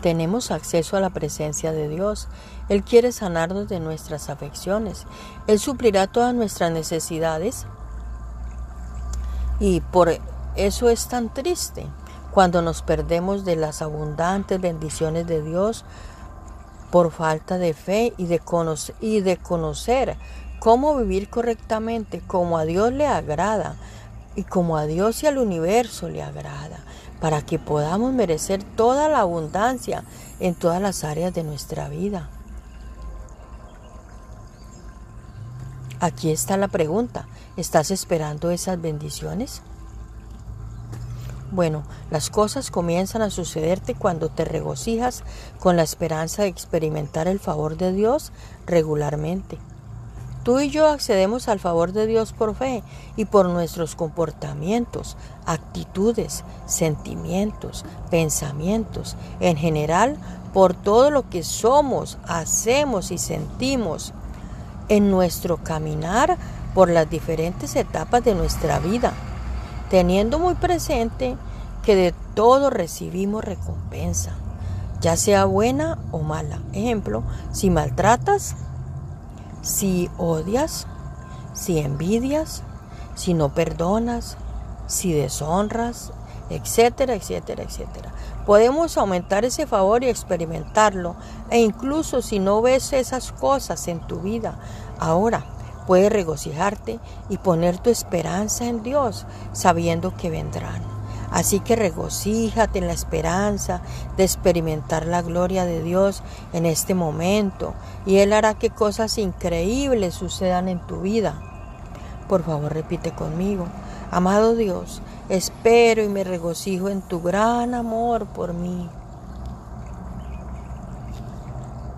tenemos acceso a la presencia de Dios. Él quiere sanarnos de nuestras afecciones. Él suplirá todas nuestras necesidades. Y por eso es tan triste cuando nos perdemos de las abundantes bendiciones de Dios por falta de fe y de, conocer, y de conocer cómo vivir correctamente, como a Dios le agrada y como a Dios y al universo le agrada, para que podamos merecer toda la abundancia en todas las áreas de nuestra vida. Aquí está la pregunta, ¿estás esperando esas bendiciones? Bueno, las cosas comienzan a sucederte cuando te regocijas con la esperanza de experimentar el favor de Dios regularmente. Tú y yo accedemos al favor de Dios por fe y por nuestros comportamientos, actitudes, sentimientos, pensamientos, en general por todo lo que somos, hacemos y sentimos en nuestro caminar por las diferentes etapas de nuestra vida teniendo muy presente que de todo recibimos recompensa, ya sea buena o mala. Ejemplo, si maltratas, si odias, si envidias, si no perdonas, si deshonras, etcétera, etcétera, etcétera. Podemos aumentar ese favor y experimentarlo, e incluso si no ves esas cosas en tu vida ahora, Puedes regocijarte y poner tu esperanza en Dios, sabiendo que vendrán. Así que regocíjate en la esperanza de experimentar la gloria de Dios en este momento y Él hará que cosas increíbles sucedan en tu vida. Por favor, repite conmigo. Amado Dios, espero y me regocijo en tu gran amor por mí.